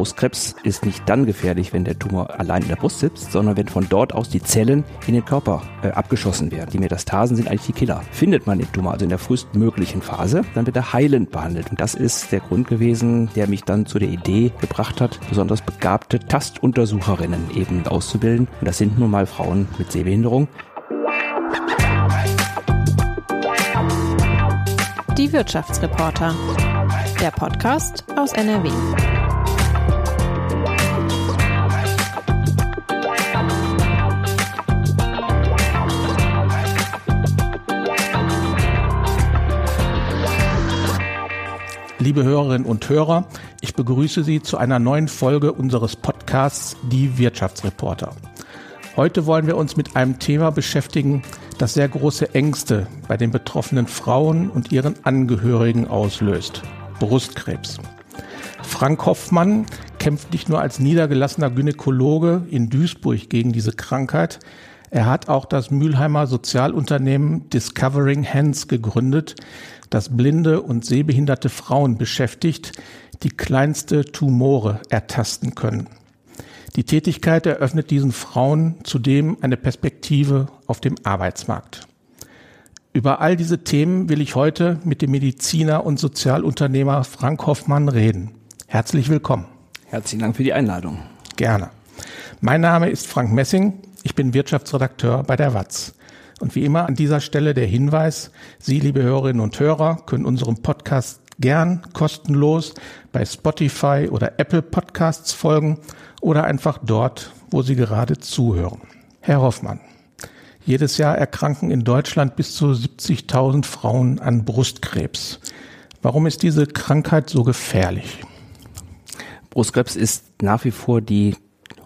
Brustkrebs ist nicht dann gefährlich, wenn der Tumor allein in der Brust sitzt, sondern wenn von dort aus die Zellen in den Körper äh, abgeschossen werden. Die Metastasen sind eigentlich die Killer. Findet man den Tumor also in der frühestmöglichen Phase, dann wird er heilend behandelt. Und das ist der Grund gewesen, der mich dann zu der Idee gebracht hat, besonders begabte Tastuntersucherinnen eben auszubilden. Und das sind nun mal Frauen mit Sehbehinderung. Die Wirtschaftsreporter. Der Podcast aus NRW. Liebe Hörerinnen und Hörer, ich begrüße Sie zu einer neuen Folge unseres Podcasts Die Wirtschaftsreporter. Heute wollen wir uns mit einem Thema beschäftigen, das sehr große Ängste bei den betroffenen Frauen und ihren Angehörigen auslöst. Brustkrebs. Frank Hoffmann kämpft nicht nur als niedergelassener Gynäkologe in Duisburg gegen diese Krankheit, er hat auch das Mülheimer Sozialunternehmen Discovering Hands gegründet, das blinde und sehbehinderte Frauen beschäftigt, die kleinste Tumore ertasten können. Die Tätigkeit eröffnet diesen Frauen zudem eine Perspektive auf dem Arbeitsmarkt. Über all diese Themen will ich heute mit dem Mediziner und Sozialunternehmer Frank Hoffmann reden. Herzlich willkommen. Herzlichen Dank für die Einladung. Gerne. Mein Name ist Frank Messing. Ich bin Wirtschaftsredakteur bei der WAZ. Und wie immer an dieser Stelle der Hinweis, Sie, liebe Hörerinnen und Hörer, können unserem Podcast gern kostenlos bei Spotify oder Apple Podcasts folgen oder einfach dort, wo Sie gerade zuhören. Herr Hoffmann, jedes Jahr erkranken in Deutschland bis zu 70.000 Frauen an Brustkrebs. Warum ist diese Krankheit so gefährlich? Brustkrebs ist nach wie vor die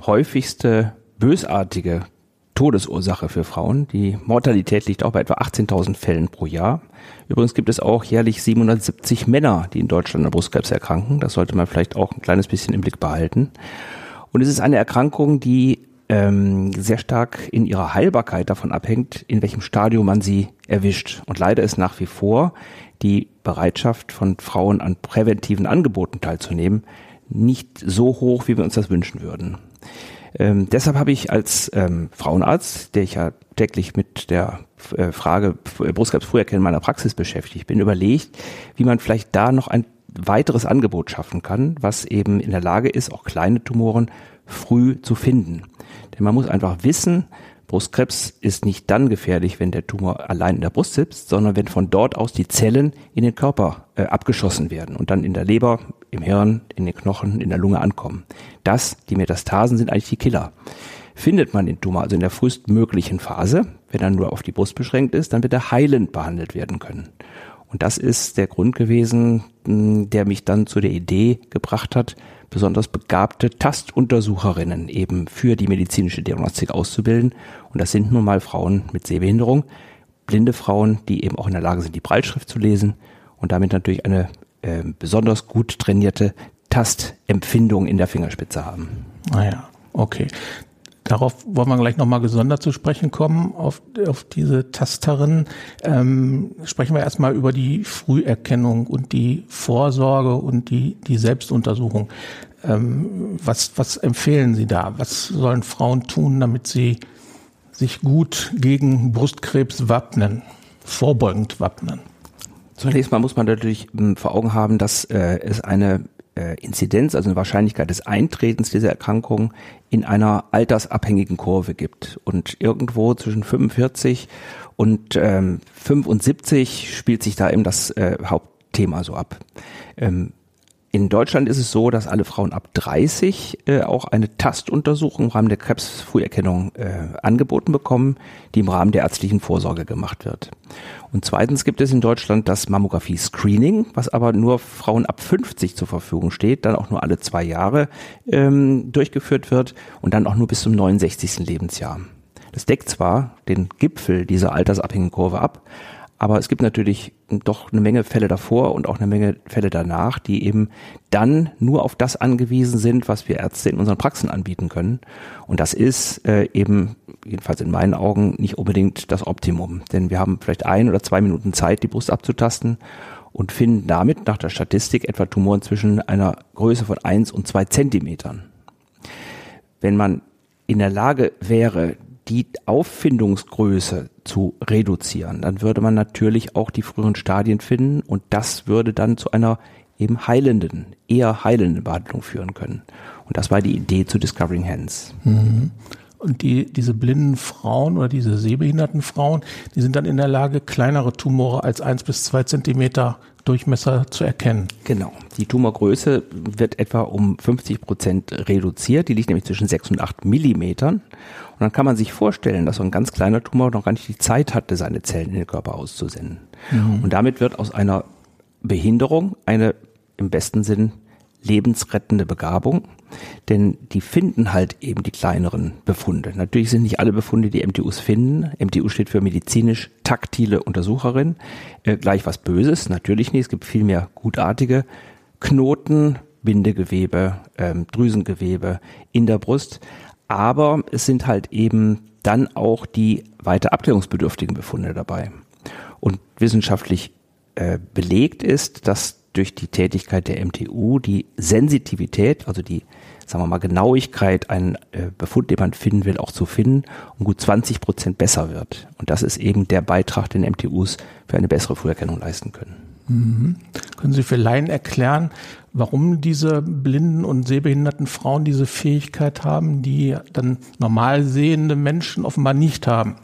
häufigste bösartige Todesursache für Frauen. Die Mortalität liegt auch bei etwa 18.000 Fällen pro Jahr. Übrigens gibt es auch jährlich 770 Männer, die in Deutschland an Brustkrebs erkranken. Das sollte man vielleicht auch ein kleines bisschen im Blick behalten. Und es ist eine Erkrankung, die ähm, sehr stark in ihrer Heilbarkeit davon abhängt, in welchem Stadium man sie erwischt. Und leider ist nach wie vor die Bereitschaft von Frauen an präventiven Angeboten teilzunehmen nicht so hoch, wie wir uns das wünschen würden. Ähm, deshalb habe ich als ähm, Frauenarzt, der ich ja täglich mit der äh, Frage Brustkrebs früherkennen meiner Praxis beschäftigt bin, überlegt, wie man vielleicht da noch ein weiteres Angebot schaffen kann, was eben in der Lage ist, auch kleine Tumoren früh zu finden. Denn man muss einfach wissen, Brustkrebs ist nicht dann gefährlich, wenn der Tumor allein in der Brust sitzt, sondern wenn von dort aus die Zellen in den Körper äh, abgeschossen werden und dann in der Leber, im Hirn, in den Knochen, in der Lunge ankommen. Das, die Metastasen sind eigentlich die Killer. Findet man den Tumor also in der frühestmöglichen Phase, wenn er nur auf die Brust beschränkt ist, dann wird er heilend behandelt werden können. Und das ist der Grund gewesen, der mich dann zu der Idee gebracht hat, besonders begabte Tastuntersucherinnen eben für die medizinische Diagnostik auszubilden. Und das sind nun mal Frauen mit Sehbehinderung, blinde Frauen, die eben auch in der Lage sind, die Breitschrift zu lesen und damit natürlich eine äh, besonders gut trainierte Tastempfindung in der Fingerspitze haben. Ah ja, okay. Darauf wollen wir gleich nochmal gesondert zu sprechen kommen, auf, auf diese Tasterin. Ähm, sprechen wir erstmal über die Früherkennung und die Vorsorge und die, die Selbstuntersuchung. Ähm, was, was empfehlen Sie da? Was sollen Frauen tun, damit sie sich gut gegen Brustkrebs wappnen, vorbeugend wappnen? Zunächst mal muss man natürlich ähm, vor Augen haben, dass äh, es eine äh, Inzidenz, also eine Wahrscheinlichkeit des Eintretens dieser Erkrankung in einer altersabhängigen Kurve gibt. Und irgendwo zwischen 45 und ähm, 75 spielt sich da eben das äh, Hauptthema so ab. Ähm, in Deutschland ist es so, dass alle Frauen ab 30 äh, auch eine Tastuntersuchung im Rahmen der Krebsfrüherkennung äh, angeboten bekommen, die im Rahmen der ärztlichen Vorsorge gemacht wird. Und zweitens gibt es in Deutschland das Mammographie-Screening, was aber nur Frauen ab 50 zur Verfügung steht, dann auch nur alle zwei Jahre ähm, durchgeführt wird und dann auch nur bis zum 69. Lebensjahr. Das deckt zwar den Gipfel dieser altersabhängigen Kurve ab, aber es gibt natürlich doch eine Menge Fälle davor und auch eine Menge Fälle danach, die eben dann nur auf das angewiesen sind, was wir Ärzte in unseren Praxen anbieten können. Und das ist äh, eben, jedenfalls in meinen Augen, nicht unbedingt das Optimum. Denn wir haben vielleicht ein oder zwei Minuten Zeit, die Brust abzutasten. und finden damit nach der Statistik etwa Tumoren zwischen einer Größe von eins und zwei Zentimetern. Wenn man in der Lage wäre, die Auffindungsgröße zu reduzieren, dann würde man natürlich auch die früheren Stadien finden und das würde dann zu einer eben heilenden, eher heilenden Behandlung führen können. Und das war die Idee zu Discovering Hands. Mhm. Und die, diese blinden Frauen oder diese sehbehinderten Frauen, die sind dann in der Lage, kleinere Tumore als eins bis zwei Zentimeter Durchmesser zu erkennen. Genau. Die Tumorgröße wird etwa um 50 Prozent reduziert. Die liegt nämlich zwischen 6 und 8 Millimetern. Und dann kann man sich vorstellen, dass so ein ganz kleiner Tumor noch gar nicht die Zeit hatte, seine Zellen in den Körper auszusenden. Mhm. Und damit wird aus einer Behinderung eine im besten Sinn lebensrettende Begabung, denn die finden halt eben die kleineren Befunde. Natürlich sind nicht alle Befunde, die MTUs finden. MTU steht für medizinisch taktile Untersucherin. Äh, gleich was Böses, natürlich nicht. Es gibt viel mehr gutartige Knoten, Bindegewebe, ähm, Drüsengewebe in der Brust. Aber es sind halt eben dann auch die weiter abklärungsbedürftigen Befunde dabei. Und wissenschaftlich äh, belegt ist, dass durch die Tätigkeit der MTU die Sensitivität, also die, sagen wir mal, Genauigkeit, einen äh, Befund, den man finden will, auch zu finden, um gut 20 Prozent besser wird. Und das ist eben der Beitrag, den MTUs für eine bessere Früherkennung leisten können. Mhm. Können Sie für Laien erklären, warum diese blinden und sehbehinderten Frauen diese Fähigkeit haben, die dann normal sehende Menschen offenbar nicht haben?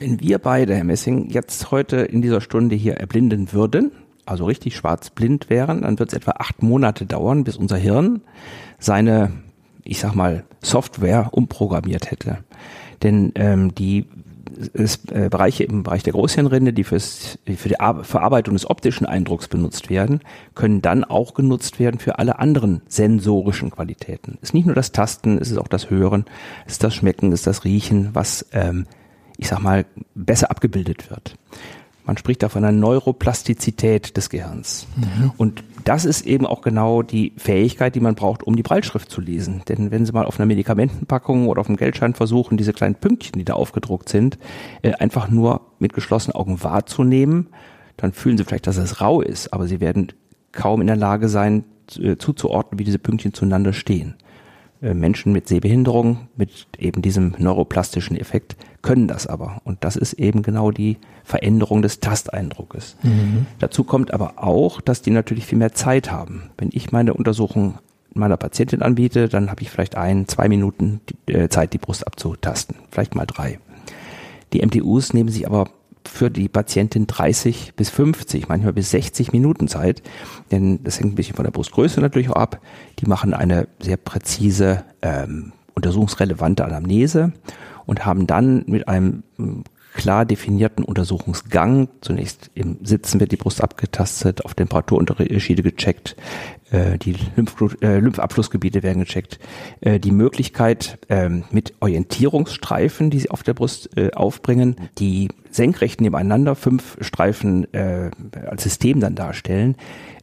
Wenn wir beide, Herr Messing, jetzt heute in dieser Stunde hier erblinden würden, also richtig schwarzblind wären, dann wird es etwa acht Monate dauern, bis unser Hirn seine, ich sag mal, Software umprogrammiert hätte. Denn ähm, die ist, äh, Bereiche im Bereich der Großhirnrinde, die fürs, für die Ar Verarbeitung des optischen Eindrucks benutzt werden, können dann auch genutzt werden für alle anderen sensorischen Qualitäten. Es ist nicht nur das Tasten, es ist auch das Hören, es ist das Schmecken, es ist das Riechen, was, ähm, ich sag mal, besser abgebildet wird. Man spricht da von einer Neuroplastizität des Gehirns. Mhm. Und das ist eben auch genau die Fähigkeit, die man braucht, um die Breitschrift zu lesen. Denn wenn Sie mal auf einer Medikamentenpackung oder auf einem Geldschein versuchen, diese kleinen Pünktchen, die da aufgedruckt sind, äh, einfach nur mit geschlossenen Augen wahrzunehmen, dann fühlen Sie vielleicht, dass es rau ist, aber Sie werden kaum in der Lage sein, äh, zuzuordnen, wie diese Pünktchen zueinander stehen. Äh, Menschen mit Sehbehinderung, mit eben diesem neuroplastischen Effekt, können das aber. Und das ist eben genau die Veränderung des Tasteindruckes. Mhm. Dazu kommt aber auch, dass die natürlich viel mehr Zeit haben. Wenn ich meine Untersuchung meiner Patientin anbiete, dann habe ich vielleicht ein, zwei Minuten äh, Zeit, die Brust abzutasten. Vielleicht mal drei. Die MTUs nehmen sich aber für die Patientin 30 bis 50, manchmal bis 60 Minuten Zeit. Denn das hängt ein bisschen von der Brustgröße natürlich auch ab. Die machen eine sehr präzise, ähm, untersuchungsrelevante Anamnese und haben dann mit einem klar definierten Untersuchungsgang. Zunächst im Sitzen wird die Brust abgetastet, auf Temperaturunterschiede gecheckt, äh, die Lymph äh, Lymphabflussgebiete werden gecheckt, äh, die Möglichkeit äh, mit Orientierungsstreifen, die sie auf der Brust äh, aufbringen, die senkrecht nebeneinander fünf Streifen äh, als System dann darstellen,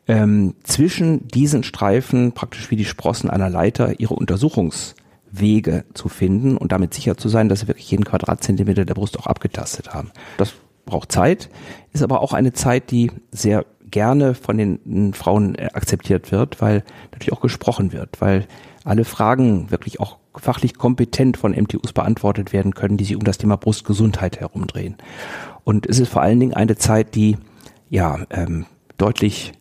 ähm, zwischen diesen Streifen praktisch wie die Sprossen einer Leiter ihre Untersuchungs Wege zu finden und damit sicher zu sein, dass sie wirklich jeden Quadratzentimeter der Brust auch abgetastet haben. Das braucht Zeit, ist aber auch eine Zeit, die sehr gerne von den Frauen äh, akzeptiert wird, weil natürlich auch gesprochen wird, weil alle Fragen wirklich auch fachlich kompetent von MTUs beantwortet werden können, die sich um das Thema Brustgesundheit herumdrehen. Und es ist vor allen Dingen eine Zeit, die ja ähm, deutlich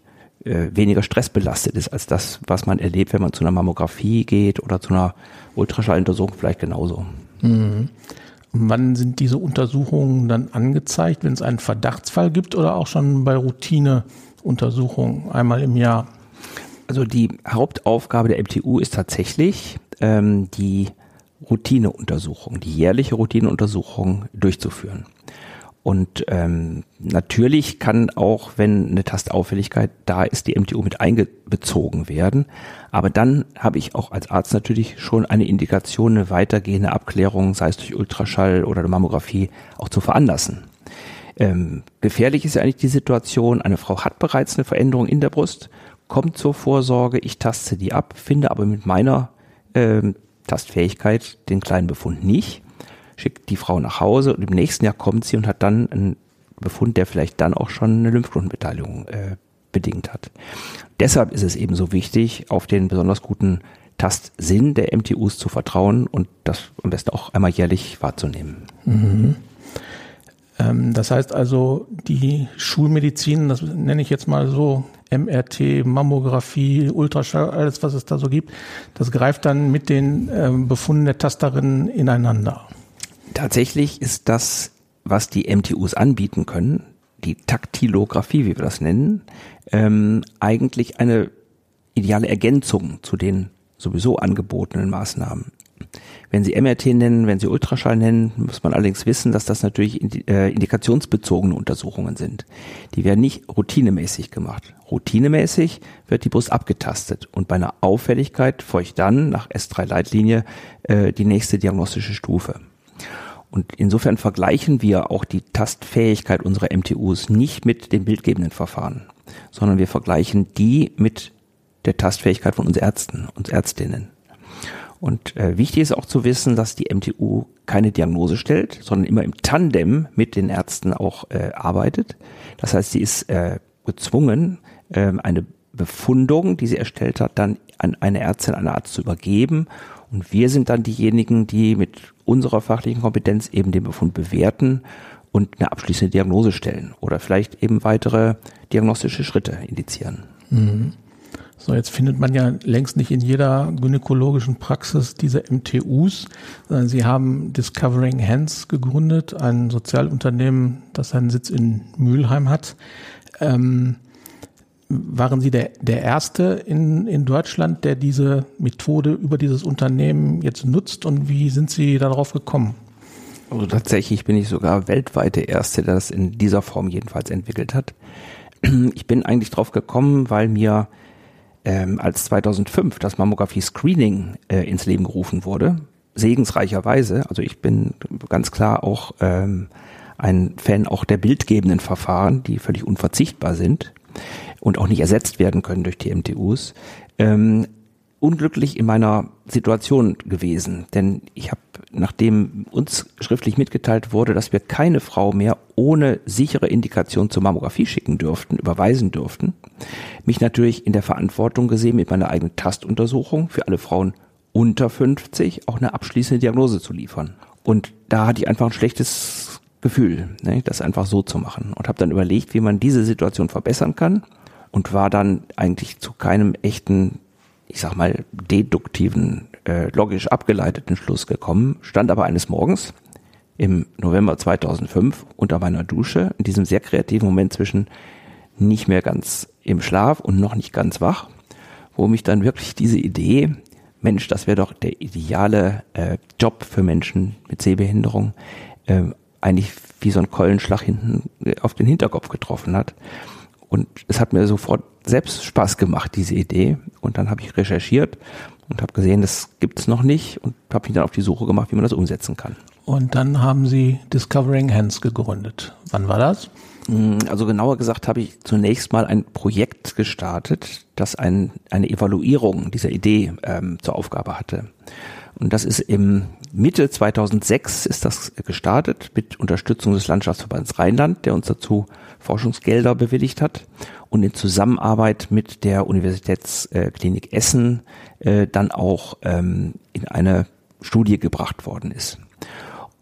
äh, weniger stressbelastet ist als das, was man erlebt, wenn man zu einer Mammographie geht oder zu einer Ultraschalluntersuchung vielleicht genauso. Mhm. Wann sind diese Untersuchungen dann angezeigt, wenn es einen Verdachtsfall gibt oder auch schon bei Routineuntersuchungen einmal im Jahr? Also die Hauptaufgabe der MTU ist tatsächlich ähm, die Routineuntersuchung, die jährliche Routineuntersuchung durchzuführen. Und ähm, natürlich kann auch, wenn eine Tastauffälligkeit da ist, die MTU mit eingebezogen werden. Aber dann habe ich auch als Arzt natürlich schon eine Indikation, eine weitergehende Abklärung, sei es durch Ultraschall oder Mammographie, auch zu veranlassen. Ähm, gefährlich ist ja eigentlich die Situation, eine Frau hat bereits eine Veränderung in der Brust, kommt zur Vorsorge, ich taste die ab, finde aber mit meiner ähm, Tastfähigkeit den kleinen Befund nicht schickt die Frau nach Hause und im nächsten Jahr kommt sie und hat dann einen Befund, der vielleicht dann auch schon eine Lymphknotenbeteiligung äh, bedingt hat. Deshalb ist es eben so wichtig, auf den besonders guten Tastsinn der MTUs zu vertrauen und das am besten auch einmal jährlich wahrzunehmen. Mhm. Ähm, das heißt also, die Schulmedizin, das nenne ich jetzt mal so, MRT, Mammographie, Ultraschall, alles was es da so gibt, das greift dann mit den ähm, Befunden der Tasterinnen ineinander. Tatsächlich ist das, was die MTUs anbieten können, die Taktilographie, wie wir das nennen, ähm, eigentlich eine ideale Ergänzung zu den sowieso angebotenen Maßnahmen. Wenn Sie MRT nennen, wenn Sie Ultraschall nennen, muss man allerdings wissen, dass das natürlich äh, indikationsbezogene Untersuchungen sind. Die werden nicht routinemäßig gemacht. Routinemäßig wird die Brust abgetastet und bei einer Auffälligkeit folgt dann nach S3-Leitlinie äh, die nächste diagnostische Stufe. Und insofern vergleichen wir auch die Tastfähigkeit unserer MTUs nicht mit den bildgebenden Verfahren, sondern wir vergleichen die mit der Tastfähigkeit von uns Ärzten, uns Ärztinnen. Und äh, wichtig ist auch zu wissen, dass die MTU keine Diagnose stellt, sondern immer im Tandem mit den Ärzten auch äh, arbeitet. Das heißt, sie ist äh, gezwungen, äh, eine Befundung, die sie erstellt hat, dann an eine Ärztin, einen Arzt zu übergeben. Und wir sind dann diejenigen, die mit unserer fachlichen Kompetenz eben den Befund bewerten und eine abschließende Diagnose stellen oder vielleicht eben weitere diagnostische Schritte indizieren. Mhm. So, jetzt findet man ja längst nicht in jeder gynäkologischen Praxis diese MTUs, sondern Sie haben Discovering Hands gegründet, ein Sozialunternehmen, das seinen Sitz in Mülheim hat. Ähm, waren Sie der, der Erste in, in Deutschland, der diese Methode über dieses Unternehmen jetzt nutzt und wie sind Sie darauf gekommen? Also tatsächlich bin ich sogar weltweit der Erste, der das in dieser Form jedenfalls entwickelt hat. Ich bin eigentlich drauf gekommen, weil mir ähm, als 2005 das Mammographie-Screening äh, ins Leben gerufen wurde, segensreicherweise, also ich bin ganz klar auch ähm, ein Fan auch der bildgebenden Verfahren, die völlig unverzichtbar sind und auch nicht ersetzt werden können durch die MTUs, ähm, unglücklich in meiner Situation gewesen, denn ich habe, nachdem uns schriftlich mitgeteilt wurde, dass wir keine Frau mehr ohne sichere Indikation zur Mammographie schicken dürften, überweisen dürften, mich natürlich in der Verantwortung gesehen, mit meiner eigenen Tastuntersuchung für alle Frauen unter 50 auch eine abschließende Diagnose zu liefern. Und da hatte ich einfach ein schlechtes Gefühl, ne, das einfach so zu machen und habe dann überlegt, wie man diese Situation verbessern kann und war dann eigentlich zu keinem echten ich sag mal, deduktiven, äh, logisch abgeleiteten Schluss gekommen, stand aber eines Morgens im November 2005 unter meiner Dusche, in diesem sehr kreativen Moment zwischen nicht mehr ganz im Schlaf und noch nicht ganz wach, wo mich dann wirklich diese Idee, Mensch, das wäre doch der ideale äh, Job für Menschen mit Sehbehinderung, äh, eigentlich wie so ein Keulenschlag hinten äh, auf den Hinterkopf getroffen hat. Und es hat mir sofort selbst Spaß gemacht, diese Idee. Und dann habe ich recherchiert und habe gesehen, das gibt es noch nicht und habe mich dann auf die Suche gemacht, wie man das umsetzen kann. Und dann haben Sie Discovering Hands gegründet. Wann war das? Mm, also genauer gesagt habe ich zunächst mal ein Projekt gestartet, das ein, eine Evaluierung dieser Idee ähm, zur Aufgabe hatte. Und das ist im Mitte 2006 ist das gestartet mit Unterstützung des Landschaftsverbands Rheinland, der uns dazu Forschungsgelder bewilligt hat und in Zusammenarbeit mit der Universitätsklinik Essen äh, dann auch ähm, in eine Studie gebracht worden ist.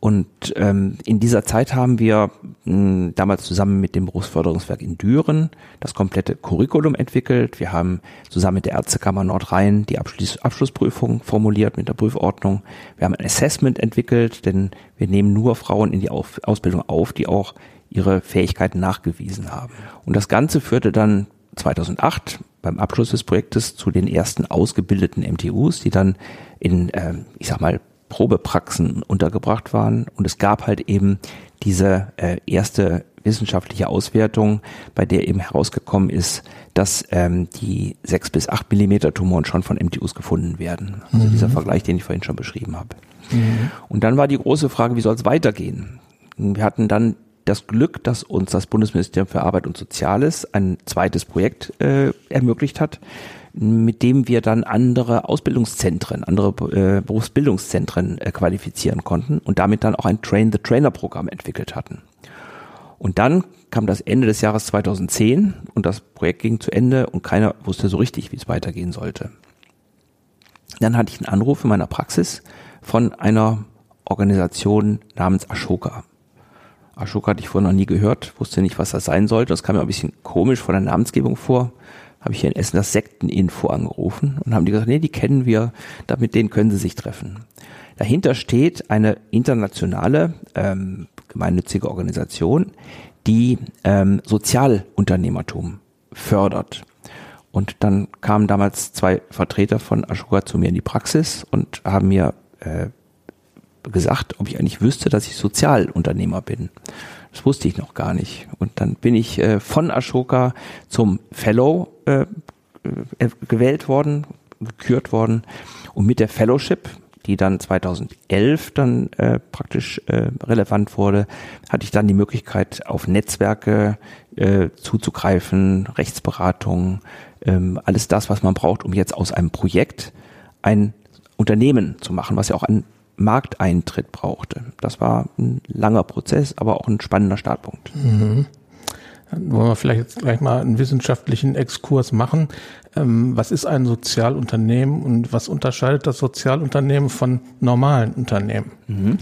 Und ähm, in dieser Zeit haben wir mh, damals zusammen mit dem Berufsförderungswerk in Düren das komplette Curriculum entwickelt. Wir haben zusammen mit der Ärztekammer Nordrhein die Abschluss Abschlussprüfung formuliert mit der Prüfordnung. Wir haben ein Assessment entwickelt, denn wir nehmen nur Frauen in die auf Ausbildung auf, die auch ihre Fähigkeiten nachgewiesen haben. Und das Ganze führte dann 2008 beim Abschluss des Projektes zu den ersten ausgebildeten MTUs, die dann in, äh, ich sag mal, Probepraxen untergebracht waren. Und es gab halt eben diese äh, erste wissenschaftliche Auswertung, bei der eben herausgekommen ist, dass ähm, die sechs bis acht Millimeter Tumoren schon von MTUs gefunden werden. Also mhm. dieser Vergleich, den ich vorhin schon beschrieben habe. Mhm. Und dann war die große Frage, wie soll es weitergehen? Wir hatten dann das Glück, dass uns das Bundesministerium für Arbeit und Soziales ein zweites Projekt äh, ermöglicht hat, mit dem wir dann andere Ausbildungszentren, andere äh, Berufsbildungszentren äh, qualifizieren konnten und damit dann auch ein Train-the-Trainer-Programm entwickelt hatten. Und dann kam das Ende des Jahres 2010 und das Projekt ging zu Ende und keiner wusste so richtig, wie es weitergehen sollte. Dann hatte ich einen Anruf in meiner Praxis von einer Organisation namens Ashoka. Ashoka hatte ich vorher noch nie gehört, wusste nicht, was das sein sollte. Das kam mir ein bisschen komisch von der Namensgebung vor. Habe ich hier in Essen das Sekteninfo angerufen und haben die gesagt, nee, die kennen wir, mit denen können sie sich treffen. Dahinter steht eine internationale ähm, gemeinnützige Organisation, die ähm, Sozialunternehmertum fördert. Und dann kamen damals zwei Vertreter von Ashoka zu mir in die Praxis und haben mir äh, gesagt, ob ich eigentlich wüsste, dass ich Sozialunternehmer bin. Das wusste ich noch gar nicht. Und dann bin ich äh, von Ashoka zum Fellow äh, äh, gewählt worden, gekürt worden. Und mit der Fellowship, die dann 2011 dann äh, praktisch äh, relevant wurde, hatte ich dann die Möglichkeit, auf Netzwerke äh, zuzugreifen, Rechtsberatung, ähm, alles das, was man braucht, um jetzt aus einem Projekt ein Unternehmen zu machen, was ja auch ein Markteintritt brauchte. Das war ein langer Prozess, aber auch ein spannender Startpunkt. Mhm. Dann wollen wir vielleicht jetzt gleich mal einen wissenschaftlichen Exkurs machen. Ähm, was ist ein Sozialunternehmen und was unterscheidet das Sozialunternehmen von normalen Unternehmen? Mhm.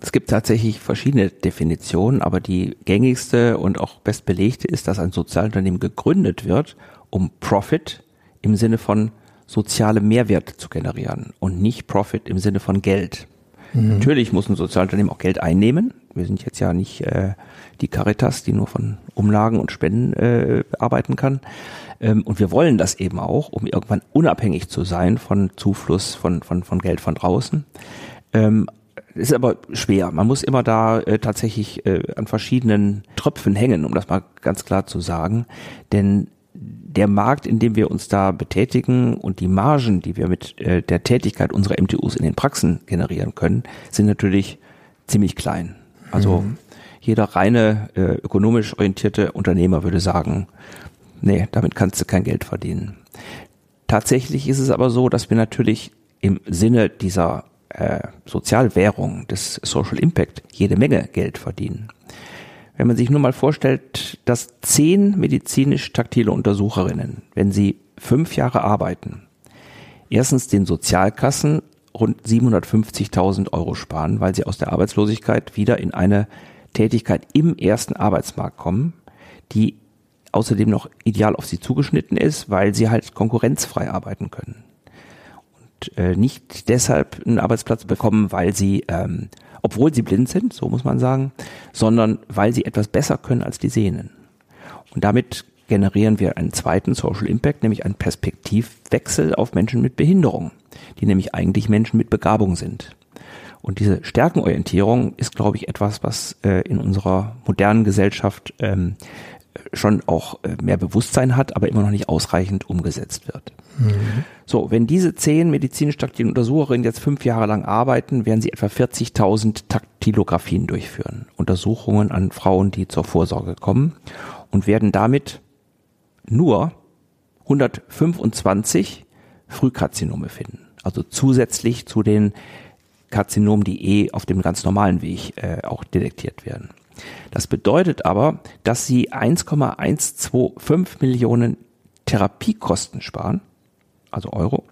Es gibt tatsächlich verschiedene Definitionen, aber die gängigste und auch bestbelegte ist, dass ein Sozialunternehmen gegründet wird, um Profit im Sinne von soziale Mehrwert zu generieren und nicht Profit im Sinne von Geld. Mhm. Natürlich muss ein Sozialunternehmen auch Geld einnehmen. Wir sind jetzt ja nicht äh, die Caritas, die nur von Umlagen und Spenden äh, arbeiten kann. Ähm, und wir wollen das eben auch, um irgendwann unabhängig zu sein von Zufluss von, von, von Geld von draußen. Ähm, ist aber schwer. Man muss immer da äh, tatsächlich äh, an verschiedenen Tröpfen hängen, um das mal ganz klar zu sagen. Denn der Markt, in dem wir uns da betätigen und die Margen, die wir mit äh, der Tätigkeit unserer MTUs in den Praxen generieren können, sind natürlich ziemlich klein. Also mhm. jeder reine äh, ökonomisch orientierte Unternehmer würde sagen, nee, damit kannst du kein Geld verdienen. Tatsächlich ist es aber so, dass wir natürlich im Sinne dieser äh, Sozialwährung des Social Impact jede Menge Geld verdienen. Wenn man sich nur mal vorstellt, dass zehn medizinisch-taktile Untersucherinnen, wenn sie fünf Jahre arbeiten, erstens den Sozialkassen rund 750.000 Euro sparen, weil sie aus der Arbeitslosigkeit wieder in eine Tätigkeit im ersten Arbeitsmarkt kommen, die außerdem noch ideal auf sie zugeschnitten ist, weil sie halt konkurrenzfrei arbeiten können. Und äh, nicht deshalb einen Arbeitsplatz bekommen, weil sie ähm, obwohl sie blind sind, so muss man sagen, sondern weil sie etwas besser können als die Sehnen. Und damit generieren wir einen zweiten Social Impact, nämlich einen Perspektivwechsel auf Menschen mit Behinderung, die nämlich eigentlich Menschen mit Begabung sind. Und diese Stärkenorientierung ist, glaube ich, etwas, was äh, in unserer modernen Gesellschaft ähm, schon auch äh, mehr Bewusstsein hat, aber immer noch nicht ausreichend umgesetzt wird. Mhm. So, wenn diese zehn medizinisch taktilen Untersucherinnen jetzt fünf Jahre lang arbeiten, werden sie etwa 40.000 Taktilografien durchführen. Untersuchungen an Frauen, die zur Vorsorge kommen und werden damit nur 125 Frühkarzinome finden. Also zusätzlich zu den Karzinomen, die eh auf dem ganz normalen Weg äh, auch detektiert werden. Das bedeutet aber, dass sie 1,125 Millionen Therapiekosten sparen, also Euro.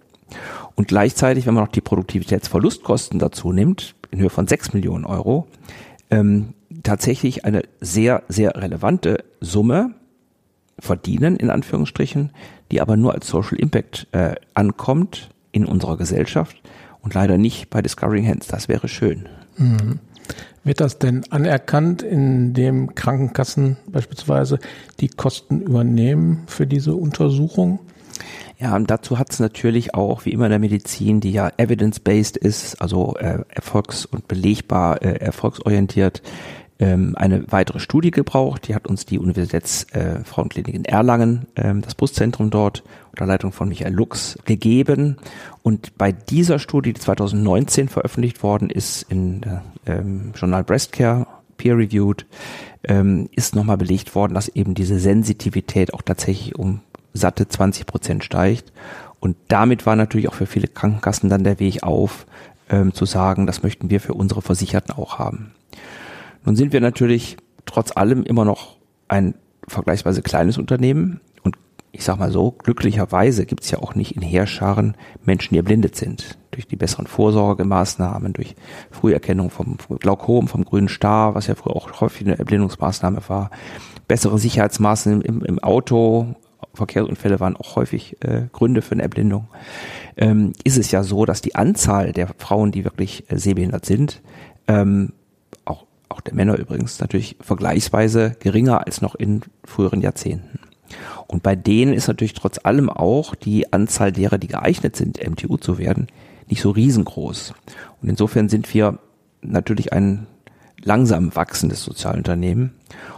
Und gleichzeitig, wenn man noch die Produktivitätsverlustkosten dazu nimmt, in Höhe von 6 Millionen Euro, ähm, tatsächlich eine sehr, sehr relevante Summe verdienen, in Anführungsstrichen, die aber nur als Social Impact äh, ankommt in unserer Gesellschaft und leider nicht bei Discovering Hands. Das wäre schön. Mhm. Wird das denn anerkannt, indem Krankenkassen beispielsweise die Kosten übernehmen für diese Untersuchung? Ja, und dazu hat es natürlich auch, wie immer in der Medizin, die ja evidence-based ist, also äh, erfolgs- und belegbar äh, erfolgsorientiert, ähm, eine weitere Studie gebraucht. Die hat uns die Universitätsfrauenklinik äh, in Erlangen, ähm, das Brustzentrum dort, unter Leitung von Michael Lux, gegeben. Und bei dieser Studie, die 2019 veröffentlicht worden ist in der ähm, Journal Breast Care, peer-reviewed, ähm, ist nochmal belegt worden, dass eben diese Sensitivität auch tatsächlich um satte 20 Prozent steigt. Und damit war natürlich auch für viele Krankenkassen dann der Weg auf, ähm, zu sagen, das möchten wir für unsere Versicherten auch haben. Nun sind wir natürlich trotz allem immer noch ein vergleichsweise kleines Unternehmen. Und ich sag mal so, glücklicherweise gibt es ja auch nicht in Heerscharen Menschen, die erblindet sind. Durch die besseren Vorsorgemaßnahmen, durch Früherkennung vom Glaukom, vom grünen Star, was ja früher auch häufig eine Erblindungsmaßnahme war, bessere Sicherheitsmaßnahmen im, im Auto, Verkehrsunfälle waren auch häufig äh, Gründe für eine Erblindung, ähm, ist es ja so, dass die Anzahl der Frauen, die wirklich äh, sehbehindert sind, ähm, auch, der Männer übrigens, natürlich vergleichsweise geringer als noch in früheren Jahrzehnten. Und bei denen ist natürlich trotz allem auch die Anzahl derer, die geeignet sind, MTU zu werden, nicht so riesengroß. Und insofern sind wir natürlich ein langsam wachsendes Sozialunternehmen.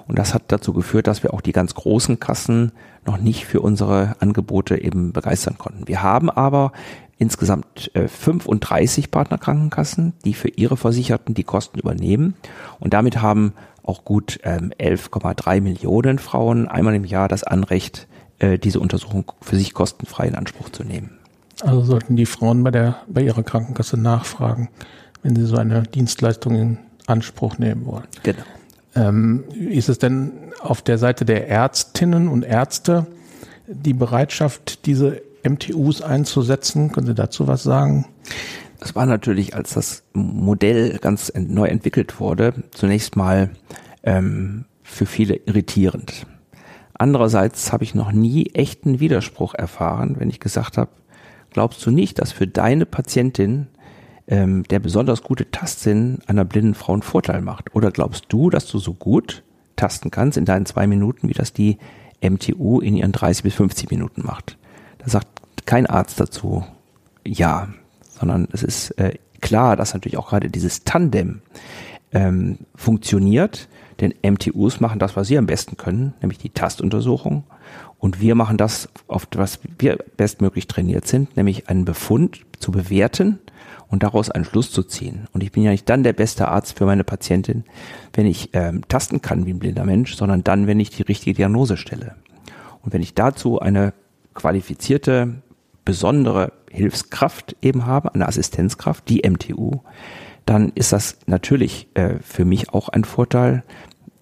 Und das hat dazu geführt, dass wir auch die ganz großen Kassen noch nicht für unsere Angebote eben begeistern konnten. Wir haben aber insgesamt äh, 35 Partnerkrankenkassen, die für ihre Versicherten die Kosten übernehmen. Und damit haben auch gut ähm, 11,3 Millionen Frauen einmal im Jahr das Anrecht, äh, diese Untersuchung für sich kostenfrei in Anspruch zu nehmen. Also sollten die Frauen bei der bei ihrer Krankenkasse nachfragen, wenn sie so eine Dienstleistung in Anspruch nehmen wollen. Genau. Ähm, ist es denn auf der Seite der Ärztinnen und Ärzte die Bereitschaft, diese MTUs einzusetzen? Können Sie dazu was sagen? Das war natürlich, als das Modell ganz neu entwickelt wurde, zunächst mal ähm, für viele irritierend. Andererseits habe ich noch nie echten Widerspruch erfahren, wenn ich gesagt habe, glaubst du nicht, dass für deine Patientin ähm, der besonders gute Tastsinn einer blinden Frau einen Vorteil macht? Oder glaubst du, dass du so gut tasten kannst in deinen zwei Minuten, wie das die MTU in ihren 30 bis 50 Minuten macht? Da sagt kein Arzt dazu ja, sondern es ist äh, klar, dass natürlich auch gerade dieses Tandem ähm, funktioniert, denn MTUs machen das, was sie am besten können, nämlich die Tastuntersuchung. Und wir machen das, auf was wir bestmöglich trainiert sind, nämlich einen Befund zu bewerten und daraus einen Schluss zu ziehen. Und ich bin ja nicht dann der beste Arzt für meine Patientin, wenn ich ähm, tasten kann wie ein blinder Mensch, sondern dann, wenn ich die richtige Diagnose stelle. Und wenn ich dazu eine qualifizierte, besondere Hilfskraft eben habe, eine Assistenzkraft, die MTU, dann ist das natürlich äh, für mich auch ein Vorteil.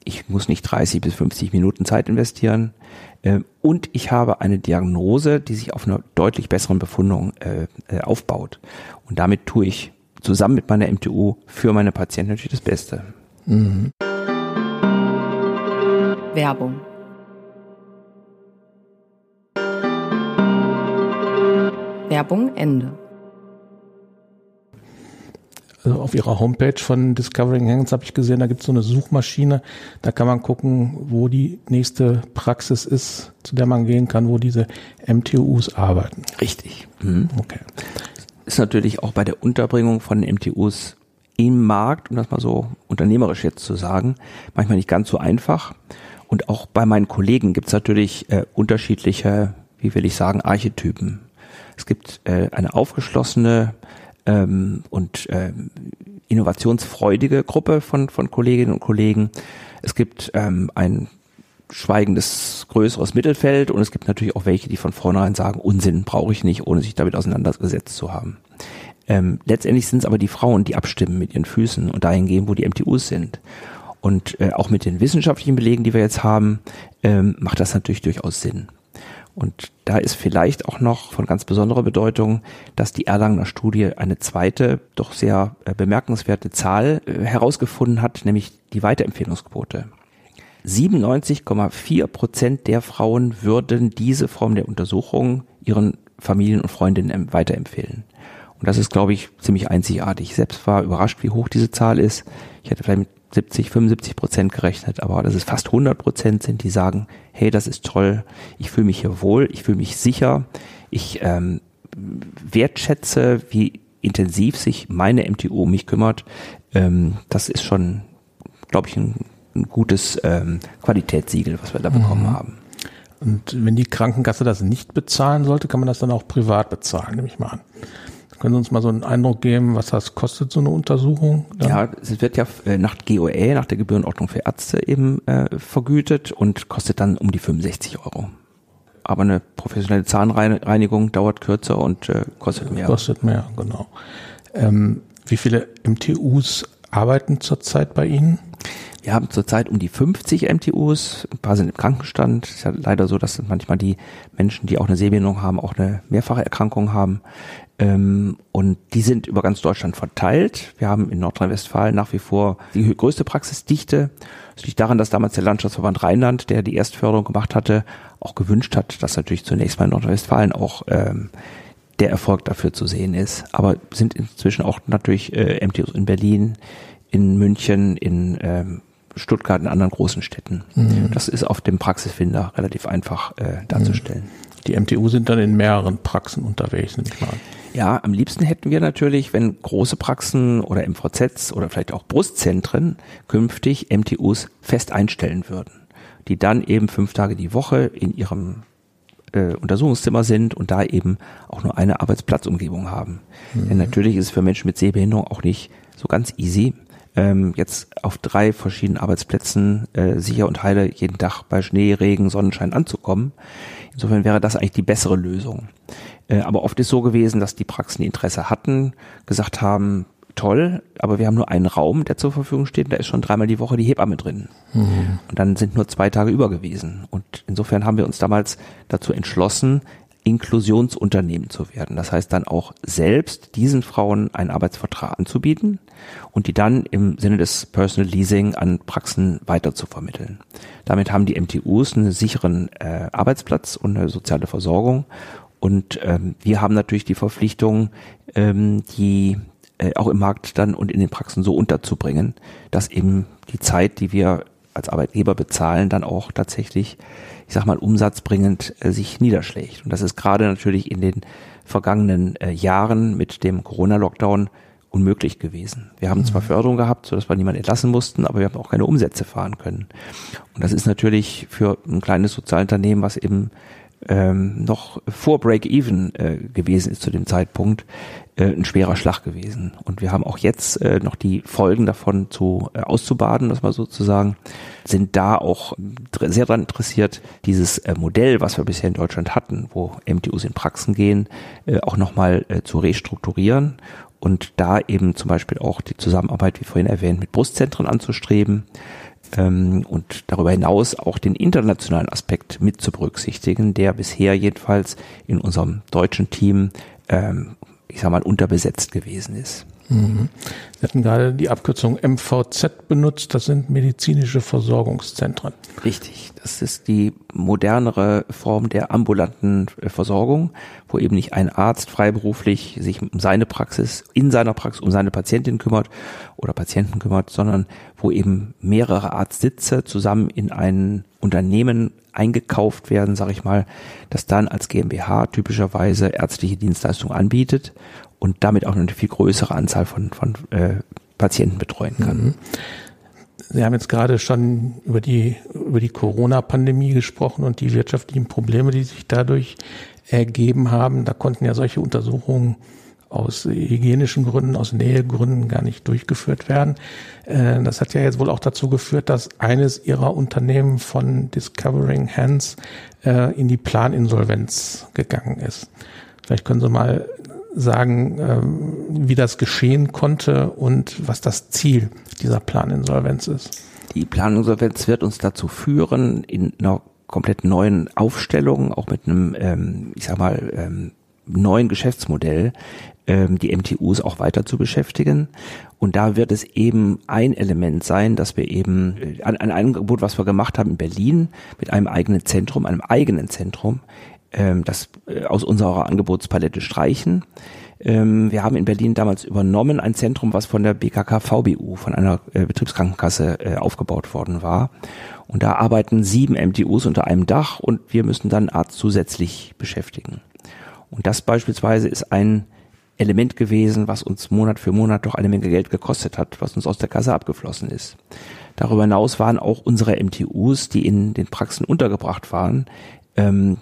Ich muss nicht 30 bis 50 Minuten Zeit investieren. Äh, und ich habe eine Diagnose, die sich auf einer deutlich besseren Befundung äh, äh aufbaut. Und damit tue ich zusammen mit meiner MTU für meine Patienten natürlich das Beste. Mhm. Werbung. Werbung Ende. Also auf ihrer Homepage von Discovering Hands habe ich gesehen, da gibt es so eine Suchmaschine, da kann man gucken, wo die nächste Praxis ist, zu der man gehen kann, wo diese MTUs arbeiten. Richtig. Mhm. Okay ist natürlich auch bei der Unterbringung von MTUs im Markt, um das mal so unternehmerisch jetzt zu sagen, manchmal nicht ganz so einfach. Und auch bei meinen Kollegen gibt es natürlich äh, unterschiedliche, wie will ich sagen, Archetypen. Es gibt äh, eine aufgeschlossene ähm, und äh, innovationsfreudige Gruppe von, von Kolleginnen und Kollegen. Es gibt ähm, ein schweigendes größeres Mittelfeld und es gibt natürlich auch welche, die von vornherein sagen, Unsinn brauche ich nicht, ohne sich damit auseinandergesetzt zu haben. Ähm, letztendlich sind es aber die Frauen, die abstimmen mit ihren Füßen und dahin gehen, wo die MTUs sind. Und äh, auch mit den wissenschaftlichen Belegen, die wir jetzt haben, ähm, macht das natürlich durchaus Sinn. Und da ist vielleicht auch noch von ganz besonderer Bedeutung, dass die Erlangener Studie eine zweite, doch sehr äh, bemerkenswerte Zahl äh, herausgefunden hat, nämlich die Weiterempfehlungsquote. 97,4 Prozent der Frauen würden diese Form der Untersuchung ihren Familien und Freundinnen weiterempfehlen. Und das ist, glaube ich, ziemlich einzigartig. Ich selbst war überrascht, wie hoch diese Zahl ist. Ich hätte vielleicht 70, 75 Prozent gerechnet, aber dass es fast 100 Prozent sind, die sagen, hey, das ist toll, ich fühle mich hier wohl, ich fühle mich sicher, ich ähm, wertschätze, wie intensiv sich meine MTU um mich kümmert. Ähm, das ist schon, glaube ich, ein ein gutes ähm, Qualitätssiegel, was wir da bekommen mhm. haben. Und wenn die Krankenkasse das nicht bezahlen sollte, kann man das dann auch privat bezahlen, nehme ich mal an. Können Sie uns mal so einen Eindruck geben, was das kostet, so eine Untersuchung? Dann? Ja, es wird ja äh, nach GOE, nach der Gebührenordnung für Ärzte eben äh, vergütet und kostet dann um die 65 Euro. Aber eine professionelle Zahnreinigung dauert kürzer und äh, kostet mehr. Kostet mehr, genau. Ähm, wie viele MTUs arbeiten zurzeit bei Ihnen? Wir haben zurzeit um die 50 MTUs, ein paar sind im Krankenstand. Es ist ja leider so, dass manchmal die Menschen, die auch eine Sehbehinderung haben, auch eine mehrfache Erkrankung haben. Ähm, und die sind über ganz Deutschland verteilt. Wir haben in Nordrhein-Westfalen nach wie vor die größte Praxisdichte. Das liegt daran, dass damals der Landschaftsverband Rheinland, der die Erstförderung gemacht hatte, auch gewünscht hat, dass natürlich zunächst mal in Nordrhein-Westfalen auch ähm, der Erfolg dafür zu sehen ist. Aber sind inzwischen auch natürlich äh, MTUs in Berlin, in München, in ähm, Stuttgart und anderen großen Städten. Mhm. Das ist auf dem Praxisfinder relativ einfach äh, darzustellen. Die MTU sind dann in mehreren Praxen unterwegs, nehme ich mal. Ja, am liebsten hätten wir natürlich, wenn große Praxen oder MVZs oder vielleicht auch Brustzentren künftig MTUs fest einstellen würden, die dann eben fünf Tage die Woche in ihrem äh, Untersuchungszimmer sind und da eben auch nur eine Arbeitsplatzumgebung haben. Mhm. Denn natürlich ist es für Menschen mit Sehbehinderung auch nicht so ganz easy, ähm, jetzt auf drei verschiedenen Arbeitsplätzen äh, sicher und heile jeden Tag bei Schnee, Regen, Sonnenschein anzukommen. Insofern wäre das eigentlich die bessere Lösung. Äh, aber oft ist so gewesen, dass die Praxen die Interesse hatten, gesagt haben, toll, aber wir haben nur einen Raum, der zur Verfügung steht, da ist schon dreimal die Woche die Hebamme drin. Mhm. Und dann sind nur zwei Tage über gewesen. Und insofern haben wir uns damals dazu entschlossen, Inklusionsunternehmen zu werden. Das heißt dann auch selbst diesen Frauen einen Arbeitsvertrag anzubieten und die dann im Sinne des Personal Leasing an Praxen weiter zu vermitteln. Damit haben die MTUs einen sicheren äh, Arbeitsplatz und eine soziale Versorgung. Und ähm, wir haben natürlich die Verpflichtung, ähm, die äh, auch im Markt dann und in den Praxen so unterzubringen, dass eben die Zeit, die wir als Arbeitgeber bezahlen, dann auch tatsächlich, ich sag mal, umsatzbringend äh, sich niederschlägt. Und das ist gerade natürlich in den vergangenen äh, Jahren mit dem Corona-Lockdown unmöglich gewesen. Wir haben zwar mhm. Förderung gehabt, sodass wir niemanden entlassen mussten, aber wir haben auch keine Umsätze fahren können. Und das ist natürlich für ein kleines Sozialunternehmen, was eben ähm, noch vor Break-Even äh, gewesen ist zu dem Zeitpunkt, äh, ein schwerer Schlag gewesen. Und wir haben auch jetzt äh, noch die Folgen davon zu äh, auszubaden, das mal sozusagen, sind da auch sehr daran interessiert, dieses äh, Modell, was wir bisher in Deutschland hatten, wo MTUs in Praxen gehen, äh, auch nochmal äh, zu restrukturieren und da eben zum Beispiel auch die Zusammenarbeit, wie vorhin erwähnt, mit Brustzentren anzustreben ähm, und darüber hinaus auch den internationalen Aspekt mit zu berücksichtigen, der bisher jedenfalls in unserem deutschen Team, ähm, ich sag mal, unterbesetzt gewesen ist. Mhm. Sie hatten gerade die Abkürzung MVZ benutzt, das sind medizinische Versorgungszentren. Richtig, das ist die modernere Form der ambulanten äh, Versorgung, wo eben nicht ein Arzt freiberuflich sich um seine Praxis, in seiner Praxis um seine Patientin kümmert oder Patienten kümmert, sondern wo eben mehrere Arztsitze zusammen in ein Unternehmen eingekauft werden, sage ich mal, das dann als GmbH typischerweise ärztliche Dienstleistungen anbietet und damit auch eine viel größere Anzahl von, von äh, Patienten betreuen kann. Mhm. Sie haben jetzt gerade schon über die, über die Corona-Pandemie gesprochen und die wirtschaftlichen Probleme, die sich dadurch ergeben haben. Da konnten ja solche Untersuchungen aus hygienischen Gründen, aus Nähegründen gar nicht durchgeführt werden. Äh, das hat ja jetzt wohl auch dazu geführt, dass eines ihrer Unternehmen von Discovering Hands äh, in die Planinsolvenz gegangen ist. Vielleicht können Sie mal sagen, ähm, wie das geschehen konnte und was das Ziel dieser Planinsolvenz ist. Die Planinsolvenz wird uns dazu führen, in einer komplett neuen Aufstellung, auch mit einem, ähm, ich sag mal, ähm, neuen Geschäftsmodell, ähm, die MTUs auch weiter zu beschäftigen. Und da wird es eben ein Element sein, dass wir eben äh, an, an einem Angebot, was wir gemacht haben in Berlin, mit einem eigenen Zentrum, einem eigenen Zentrum, ähm, das äh, aus unserer Angebotspalette streichen. Ähm, wir haben in Berlin damals übernommen ein Zentrum, was von der BKK VBU, von einer äh, Betriebskrankenkasse äh, aufgebaut worden war. Und da arbeiten sieben MTUs unter einem Dach und wir müssen dann Arzt zusätzlich beschäftigen. Und das beispielsweise ist ein Element gewesen, was uns Monat für Monat doch eine Menge Geld gekostet hat, was uns aus der Kasse abgeflossen ist. Darüber hinaus waren auch unsere MTUs, die in den Praxen untergebracht waren, ähm,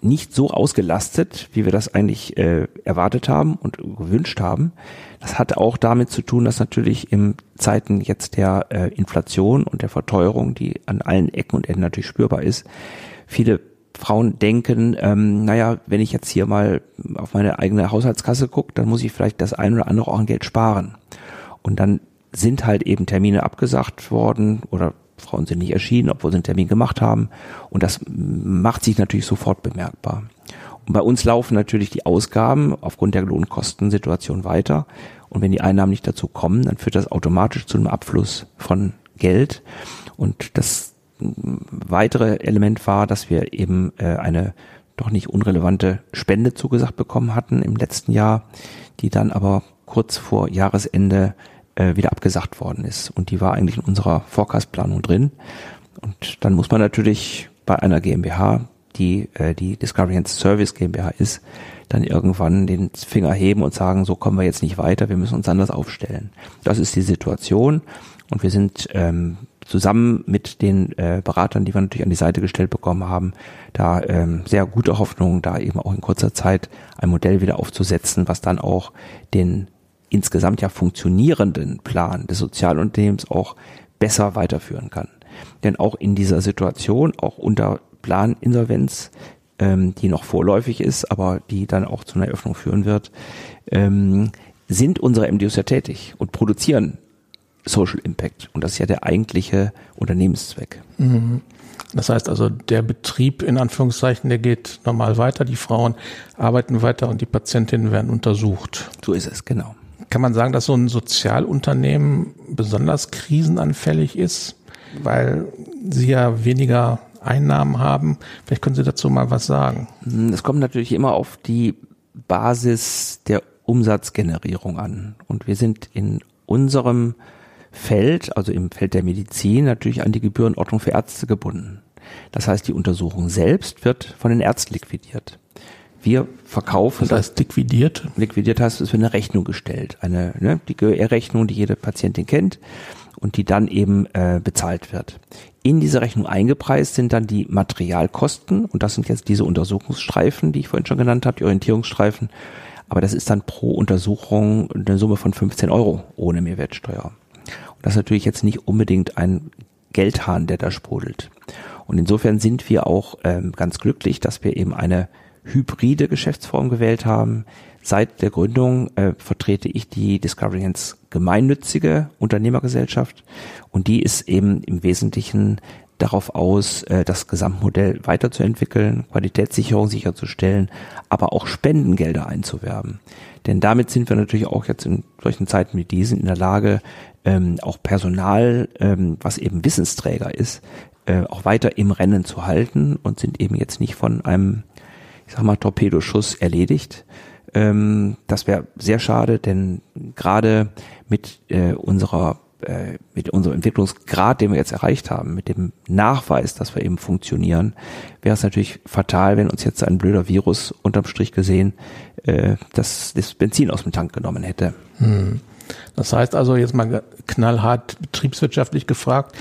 nicht so ausgelastet, wie wir das eigentlich äh, erwartet haben und gewünscht haben. Das hat auch damit zu tun, dass natürlich im Zeiten jetzt der äh, Inflation und der Verteuerung, die an allen Ecken und Enden natürlich spürbar ist, viele Frauen denken, ähm, naja, wenn ich jetzt hier mal auf meine eigene Haushaltskasse gucke, dann muss ich vielleicht das ein oder andere auch an Geld sparen. Und dann sind halt eben Termine abgesagt worden oder Frauen sind nicht erschienen, obwohl sie einen Termin gemacht haben. Und das macht sich natürlich sofort bemerkbar. Und bei uns laufen natürlich die Ausgaben aufgrund der Lohnkostensituation weiter. Und wenn die Einnahmen nicht dazu kommen, dann führt das automatisch zu einem Abfluss von Geld. Und das weitere Element war, dass wir eben äh, eine doch nicht unrelevante Spende zugesagt bekommen hatten im letzten Jahr, die dann aber kurz vor Jahresende äh, wieder abgesagt worden ist. Und die war eigentlich in unserer Forecast-Planung drin. Und dann muss man natürlich bei einer GmbH, die äh, die Discovery and Service GmbH ist, dann irgendwann den Finger heben und sagen, so kommen wir jetzt nicht weiter, wir müssen uns anders aufstellen. Das ist die Situation und wir sind ähm, zusammen mit den äh, Beratern, die wir natürlich an die Seite gestellt bekommen haben, da ähm, sehr gute Hoffnung, da eben auch in kurzer Zeit ein Modell wieder aufzusetzen, was dann auch den insgesamt ja funktionierenden Plan des Sozialunternehmens auch besser weiterführen kann. Denn auch in dieser Situation, auch unter Planinsolvenz, ähm, die noch vorläufig ist, aber die dann auch zu einer Eröffnung führen wird, ähm, sind unsere MDUs ja tätig und produzieren Social Impact. Und das ist ja der eigentliche Unternehmenszweck. Mhm. Das heißt also, der Betrieb in Anführungszeichen, der geht normal weiter, die Frauen arbeiten weiter und die Patientinnen werden untersucht. So ist es, genau. Kann man sagen, dass so ein Sozialunternehmen besonders krisenanfällig ist, weil sie ja weniger Einnahmen haben? Vielleicht können Sie dazu mal was sagen. Es kommt natürlich immer auf die Basis der Umsatzgenerierung an. Und wir sind in unserem Feld, also im Feld der Medizin, natürlich an die Gebührenordnung für Ärzte gebunden. Das heißt, die Untersuchung selbst wird von den Ärzten liquidiert. Wir verkaufen. Das heißt liquidiert? Liquidiert heißt, es wird eine Rechnung gestellt. Eine, ne, die GR-Rechnung, die jede Patientin kennt und die dann eben äh, bezahlt wird. In diese Rechnung eingepreist sind dann die Materialkosten und das sind jetzt diese Untersuchungsstreifen, die ich vorhin schon genannt habe, die Orientierungsstreifen. Aber das ist dann pro Untersuchung eine Summe von 15 Euro ohne Mehrwertsteuer. Und das ist natürlich jetzt nicht unbedingt ein Geldhahn, der da sprudelt. Und insofern sind wir auch ähm, ganz glücklich, dass wir eben eine hybride Geschäftsform gewählt haben. Seit der Gründung äh, vertrete ich die Discovery Hands gemeinnützige Unternehmergesellschaft und die ist eben im Wesentlichen darauf aus, äh, das Gesamtmodell weiterzuentwickeln, Qualitätssicherung sicherzustellen, aber auch Spendengelder einzuwerben. Denn damit sind wir natürlich auch jetzt in solchen Zeiten wie diesen in der Lage, ähm, auch Personal, ähm, was eben Wissensträger ist, äh, auch weiter im Rennen zu halten und sind eben jetzt nicht von einem, ich sag mal, Torpedoschuss erledigt. Ähm, das wäre sehr schade, denn gerade mit äh, unserer äh, mit unserem Entwicklungsgrad, den wir jetzt erreicht haben, mit dem Nachweis, dass wir eben funktionieren, wäre es natürlich fatal, wenn uns jetzt ein blöder Virus unterm Strich gesehen äh, das, das Benzin aus dem Tank genommen hätte. Hm. Das heißt also jetzt mal knallhart betriebswirtschaftlich gefragt,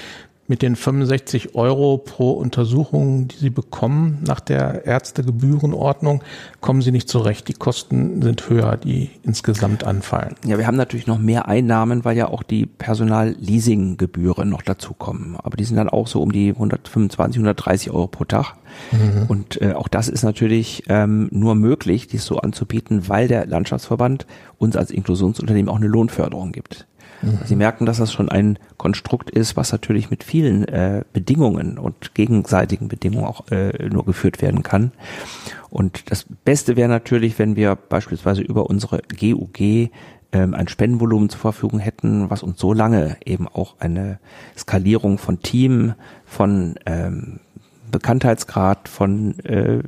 mit den 65 Euro pro Untersuchung, die Sie bekommen nach der Ärztegebührenordnung, kommen Sie nicht zurecht. Die Kosten sind höher, die insgesamt anfallen. Ja, wir haben natürlich noch mehr Einnahmen, weil ja auch die Personalleasinggebühren noch dazukommen. Aber die sind dann auch so um die 125, 130 Euro pro Tag. Mhm. Und äh, auch das ist natürlich ähm, nur möglich, dies so anzubieten, weil der Landschaftsverband uns als Inklusionsunternehmen auch eine Lohnförderung gibt. Sie merken, dass das schon ein Konstrukt ist, was natürlich mit vielen äh, Bedingungen und gegenseitigen Bedingungen auch äh, nur geführt werden kann. Und das Beste wäre natürlich, wenn wir beispielsweise über unsere GUG ähm, ein Spendenvolumen zur Verfügung hätten, was uns so lange eben auch eine Skalierung von Team, von ähm, Bekanntheitsgrad, von äh,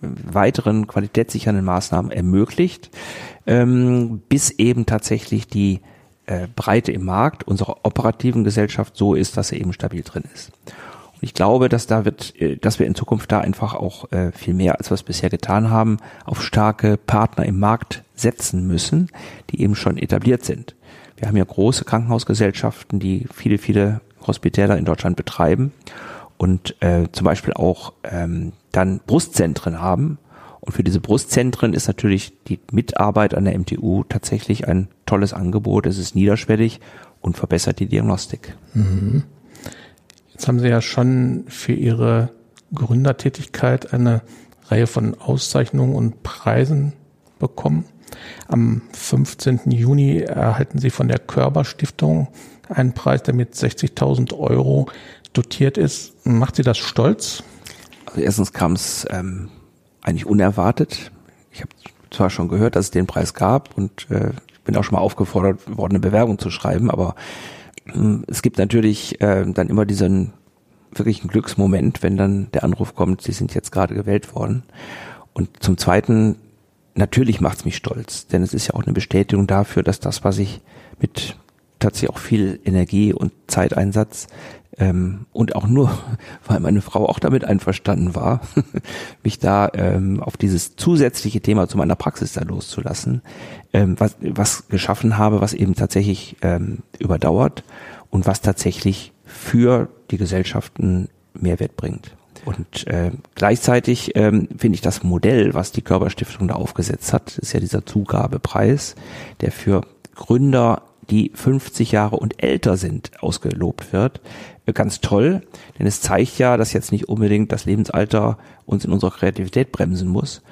weiteren qualitätssichernden Maßnahmen ermöglicht, ähm, bis eben tatsächlich die äh, Breite im Markt unserer operativen Gesellschaft so ist, dass er eben stabil drin ist. Und ich glaube, dass da wird, äh, dass wir in Zukunft da einfach auch äh, viel mehr, als wir es bisher getan haben, auf starke Partner im Markt setzen müssen, die eben schon etabliert sind. Wir haben ja große Krankenhausgesellschaften, die viele, viele Hospitäler in Deutschland betreiben und äh, zum Beispiel auch ähm, dann Brustzentren haben und für diese Brustzentren ist natürlich die Mitarbeit an der MTU tatsächlich ein tolles Angebot. Es ist niederschwellig und verbessert die Diagnostik. Mhm. Jetzt haben Sie ja schon für Ihre Gründertätigkeit eine Reihe von Auszeichnungen und Preisen bekommen. Am 15. Juni erhalten Sie von der Körber Stiftung einen Preis, der mit 60.000 Euro dotiert ist. Macht Sie das stolz? Also erstens kam es ähm, eigentlich unerwartet. Ich habe zwar schon gehört, dass es den Preis gab und äh, bin auch schon mal aufgefordert worden, eine Bewerbung zu schreiben, aber äh, es gibt natürlich äh, dann immer diesen wirklich einen Glücksmoment, wenn dann der Anruf kommt, Sie sind jetzt gerade gewählt worden. Und zum Zweiten, natürlich macht's mich stolz, denn es ist ja auch eine Bestätigung dafür, dass das, was ich mit tatsächlich auch viel Energie und Zeiteinsatz ähm, und auch nur, weil meine Frau auch damit einverstanden war, mich da ähm, auf dieses zusätzliche Thema zu meiner Praxis da loszulassen, ähm, was, was geschaffen habe, was eben tatsächlich ähm, überdauert und was tatsächlich für die Gesellschaften Mehrwert bringt. Und äh, gleichzeitig ähm, finde ich das Modell, was die Körperstiftung da aufgesetzt hat, ist ja dieser Zugabepreis, der für Gründer, die 50 Jahre und älter sind, ausgelobt wird. Äh, ganz toll, denn es zeigt ja, dass jetzt nicht unbedingt das Lebensalter uns in unserer Kreativität bremsen muss.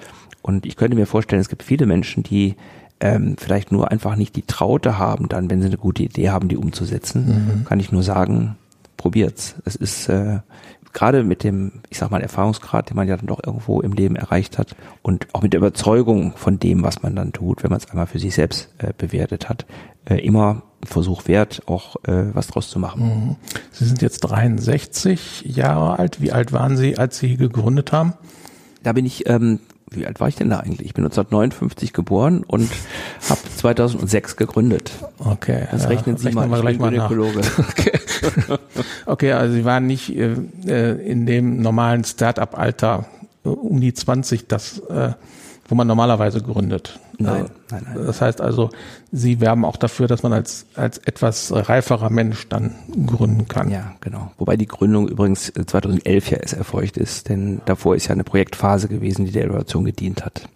Und ich könnte mir vorstellen, es gibt viele Menschen, die ähm, vielleicht nur einfach nicht die Traute haben, dann, wenn sie eine gute Idee haben, die umzusetzen, mhm. kann ich nur sagen, probiert's. Es ist äh, gerade mit dem, ich sag mal, Erfahrungsgrad, den man ja dann doch irgendwo im Leben erreicht hat und auch mit der Überzeugung von dem, was man dann tut, wenn man es einmal für sich selbst äh, bewertet hat, äh, immer ein Versuch wert, auch äh, was draus zu machen. Mhm. Sie sind jetzt 63 Jahre alt. Wie alt waren Sie, als Sie gegründet haben? Da bin ich ähm, wie alt war ich denn da eigentlich? Ich bin 1959 geboren und habe 2006 gegründet. Okay. Das ja, rechnen Sie mal, wir gleich mal Gynäkologe. Okay. okay, also Sie waren nicht äh, äh in dem normalen Start-up-Alter äh, um die 20, das äh, wo man normalerweise gründet. Nein, nein, nein. Das heißt also, Sie werben auch dafür, dass man als, als etwas reiferer Mensch dann gründen kann. Ja, genau. Wobei die Gründung übrigens 2011 ja erst erfolgt ist, denn davor ist ja eine Projektphase gewesen, die der Evaluation gedient hat.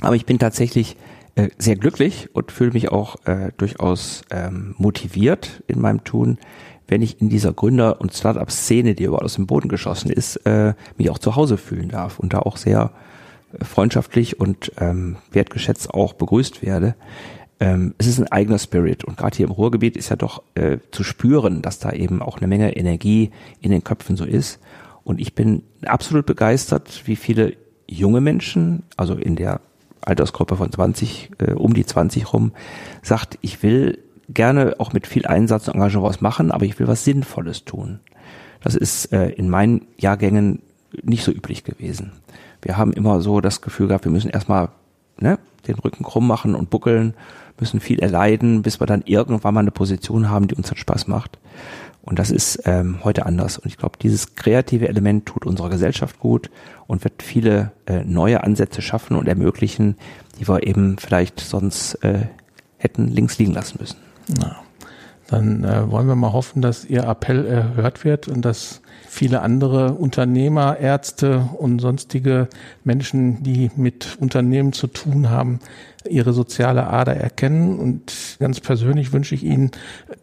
Aber ich bin tatsächlich äh, sehr glücklich und fühle mich auch äh, durchaus ähm, motiviert in meinem Tun, wenn ich in dieser Gründer- und Startup-Szene, die überall aus dem Boden geschossen ist, äh, mich auch zu Hause fühlen darf und da auch sehr freundschaftlich und ähm, wertgeschätzt auch begrüßt werde. Ähm, es ist ein eigener Spirit und gerade hier im Ruhrgebiet ist ja doch äh, zu spüren, dass da eben auch eine Menge Energie in den Köpfen so ist. Und ich bin absolut begeistert, wie viele junge Menschen, also in der Altersgruppe von 20, äh, um die 20 rum, sagt, ich will gerne auch mit viel Einsatz und Engagement was machen, aber ich will was Sinnvolles tun. Das ist äh, in meinen Jahrgängen nicht so üblich gewesen wir haben immer so das Gefühl gehabt, wir müssen erstmal ne, den Rücken krumm machen und buckeln, müssen viel erleiden, bis wir dann irgendwann mal eine Position haben, die uns dann Spaß macht. Und das ist ähm, heute anders. Und ich glaube, dieses kreative Element tut unserer Gesellschaft gut und wird viele äh, neue Ansätze schaffen und ermöglichen, die wir eben vielleicht sonst äh, hätten links liegen lassen müssen. Na, dann äh, wollen wir mal hoffen, dass Ihr Appell erhört wird und dass viele andere Unternehmer, Ärzte und sonstige Menschen, die mit Unternehmen zu tun haben, ihre soziale Ader erkennen. Und ganz persönlich wünsche ich Ihnen,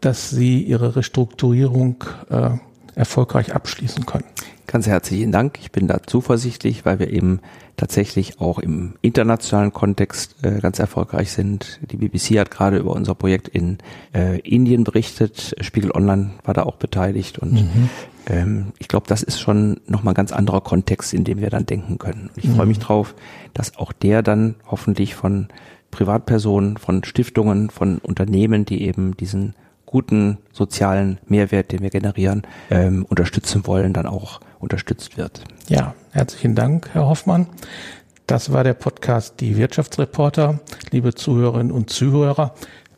dass Sie Ihre Restrukturierung äh, erfolgreich abschließen können. Ganz herzlichen Dank. Ich bin da zuversichtlich, weil wir eben tatsächlich auch im internationalen Kontext äh, ganz erfolgreich sind. Die BBC hat gerade über unser Projekt in äh, Indien berichtet. Spiegel Online war da auch beteiligt und mhm. Ähm, ich glaube, das ist schon nochmal ein ganz anderer Kontext, in dem wir dann denken können. Ich mhm. freue mich drauf, dass auch der dann hoffentlich von Privatpersonen, von Stiftungen, von Unternehmen, die eben diesen guten sozialen Mehrwert, den wir generieren, ähm, unterstützen wollen, dann auch unterstützt wird. Ja, herzlichen Dank, Herr Hoffmann. Das war der Podcast Die Wirtschaftsreporter. Liebe Zuhörerinnen und Zuhörer,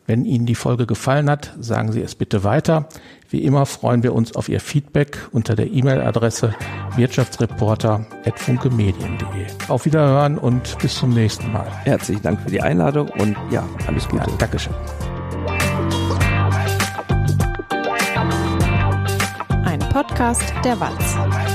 wenn Ihnen die Folge gefallen hat, sagen Sie es bitte weiter. Wie immer freuen wir uns auf Ihr Feedback unter der E-Mail-Adresse wirtschaftsreporter.funkemedien.de. Auf Wiederhören und bis zum nächsten Mal. Herzlichen Dank für die Einladung und ja, alles Gute. Ja, Dankeschön. Podcast der Walz.